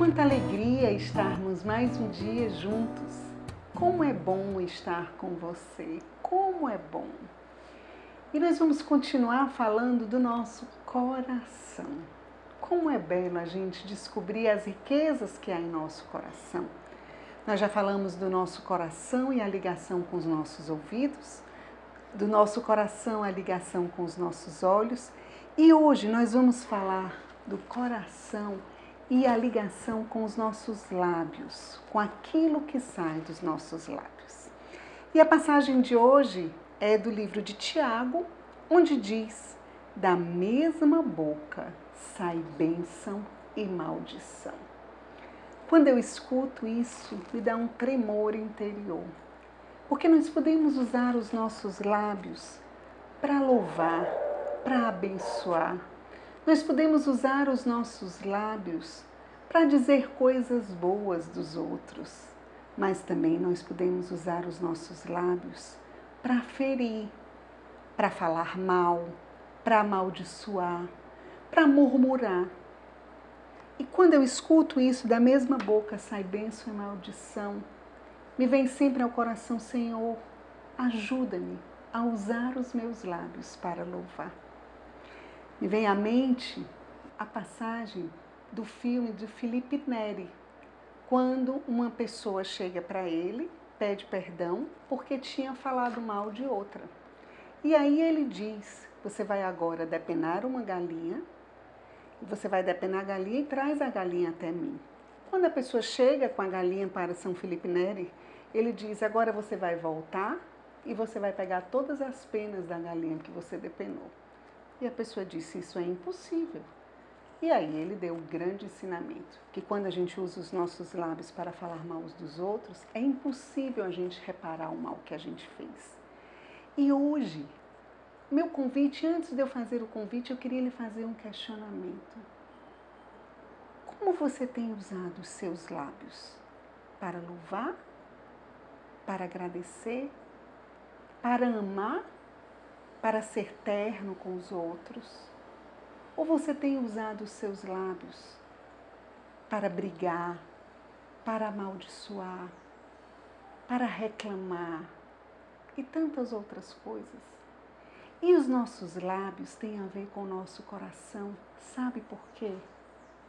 Quanta alegria estarmos mais um dia juntos. Como é bom estar com você. Como é bom. E nós vamos continuar falando do nosso coração. Como é belo a gente descobrir as riquezas que há em nosso coração. Nós já falamos do nosso coração e a ligação com os nossos ouvidos, do nosso coração a ligação com os nossos olhos, e hoje nós vamos falar do coração e a ligação com os nossos lábios, com aquilo que sai dos nossos lábios. E a passagem de hoje é do livro de Tiago, onde diz: Da mesma boca sai bênção e maldição. Quando eu escuto isso, me dá um tremor interior, porque nós podemos usar os nossos lábios para louvar, para abençoar, nós podemos usar os nossos lábios para dizer coisas boas dos outros, mas também nós podemos usar os nossos lábios para ferir, para falar mal, para amaldiçoar, para murmurar. E quando eu escuto isso, da mesma boca sai bênção e maldição, me vem sempre ao coração, Senhor, ajuda-me a usar os meus lábios para louvar. Me vem à mente a passagem do filme de Felipe Neri, quando uma pessoa chega para ele, pede perdão porque tinha falado mal de outra. E aí ele diz: Você vai agora depenar uma galinha, você vai depenar a galinha e traz a galinha até mim. Quando a pessoa chega com a galinha para São Felipe Neri, ele diz: Agora você vai voltar e você vai pegar todas as penas da galinha que você depenou. E a pessoa disse: Isso é impossível. E aí ele deu um grande ensinamento: que quando a gente usa os nossos lábios para falar mal dos outros, é impossível a gente reparar o mal que a gente fez. E hoje, meu convite, antes de eu fazer o convite, eu queria lhe fazer um questionamento. Como você tem usado os seus lábios? Para louvar? Para agradecer? Para amar? Para ser terno com os outros? Ou você tem usado os seus lábios para brigar, para amaldiçoar, para reclamar e tantas outras coisas? E os nossos lábios têm a ver com o nosso coração, sabe por quê?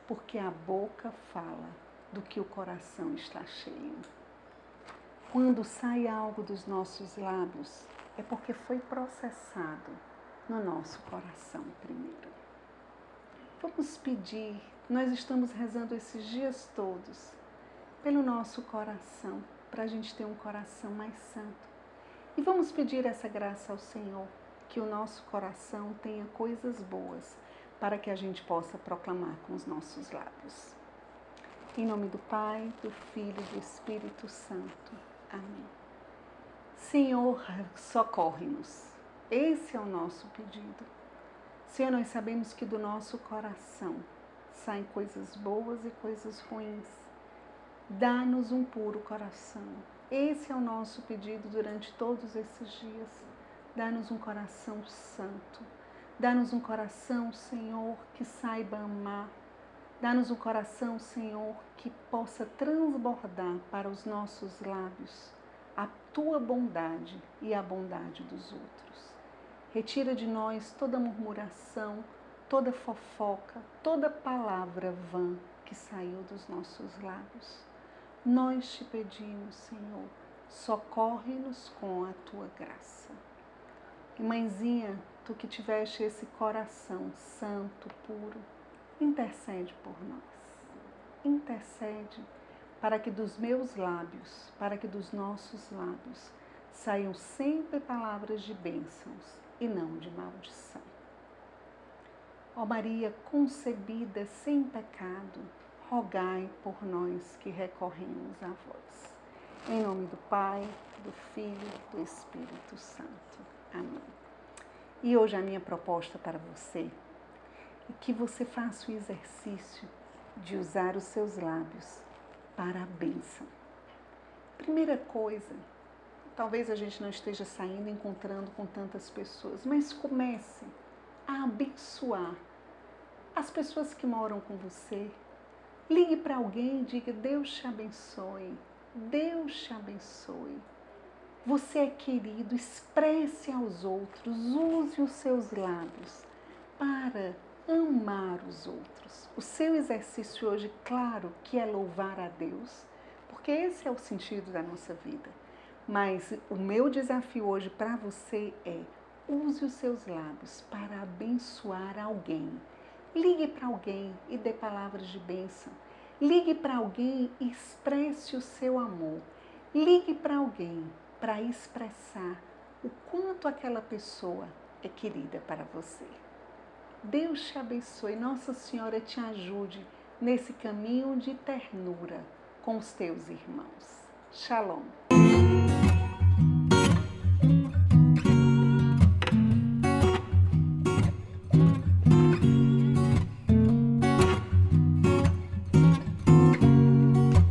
Porque a boca fala do que o coração está cheio. Quando sai algo dos nossos lábios, é porque foi processado no nosso coração primeiro. Vamos pedir, nós estamos rezando esses dias todos pelo nosso coração, para a gente ter um coração mais santo. E vamos pedir essa graça ao Senhor, que o nosso coração tenha coisas boas para que a gente possa proclamar com os nossos lábios. Em nome do Pai, do Filho e do Espírito Santo. Amém. Senhor, socorre-nos. Esse é o nosso pedido. Senhor, nós sabemos que do nosso coração saem coisas boas e coisas ruins. Dá-nos um puro coração. Esse é o nosso pedido durante todos esses dias. Dá-nos um coração santo. Dá-nos um coração, Senhor, que saiba amar. Dá-nos um coração, Senhor, que possa transbordar para os nossos lábios a tua bondade e a bondade dos outros. Retira de nós toda murmuração, toda fofoca, toda palavra vã que saiu dos nossos lábios. Nós te pedimos, Senhor, socorre-nos com a tua graça. E mãezinha, tu que tiveste esse coração santo, puro, intercede por nós. Intercede para que dos meus lábios, para que dos nossos lábios saiam sempre palavras de bênçãos e não de maldição. Ó Maria concebida sem pecado, rogai por nós que recorremos a vós. Em nome do Pai, do Filho e do Espírito Santo. Amém. E hoje a minha proposta para você é que você faça o exercício de usar os seus lábios para a bênção. Primeira coisa, talvez a gente não esteja saindo encontrando com tantas pessoas, mas comece a abençoar as pessoas que moram com você Ligue para alguém e diga: Deus te abençoe. Deus te abençoe. Você é querido, expresse aos outros, use os seus lábios para amar os outros. O seu exercício hoje, claro, que é louvar a Deus, porque esse é o sentido da nossa vida. Mas o meu desafio hoje para você é use os seus lábios para abençoar alguém. Ligue para alguém e dê palavras de bênção. Ligue para alguém e expresse o seu amor. Ligue para alguém para expressar o quanto aquela pessoa é querida para você. Deus te abençoe, Nossa Senhora te ajude nesse caminho de ternura com os teus irmãos. Shalom.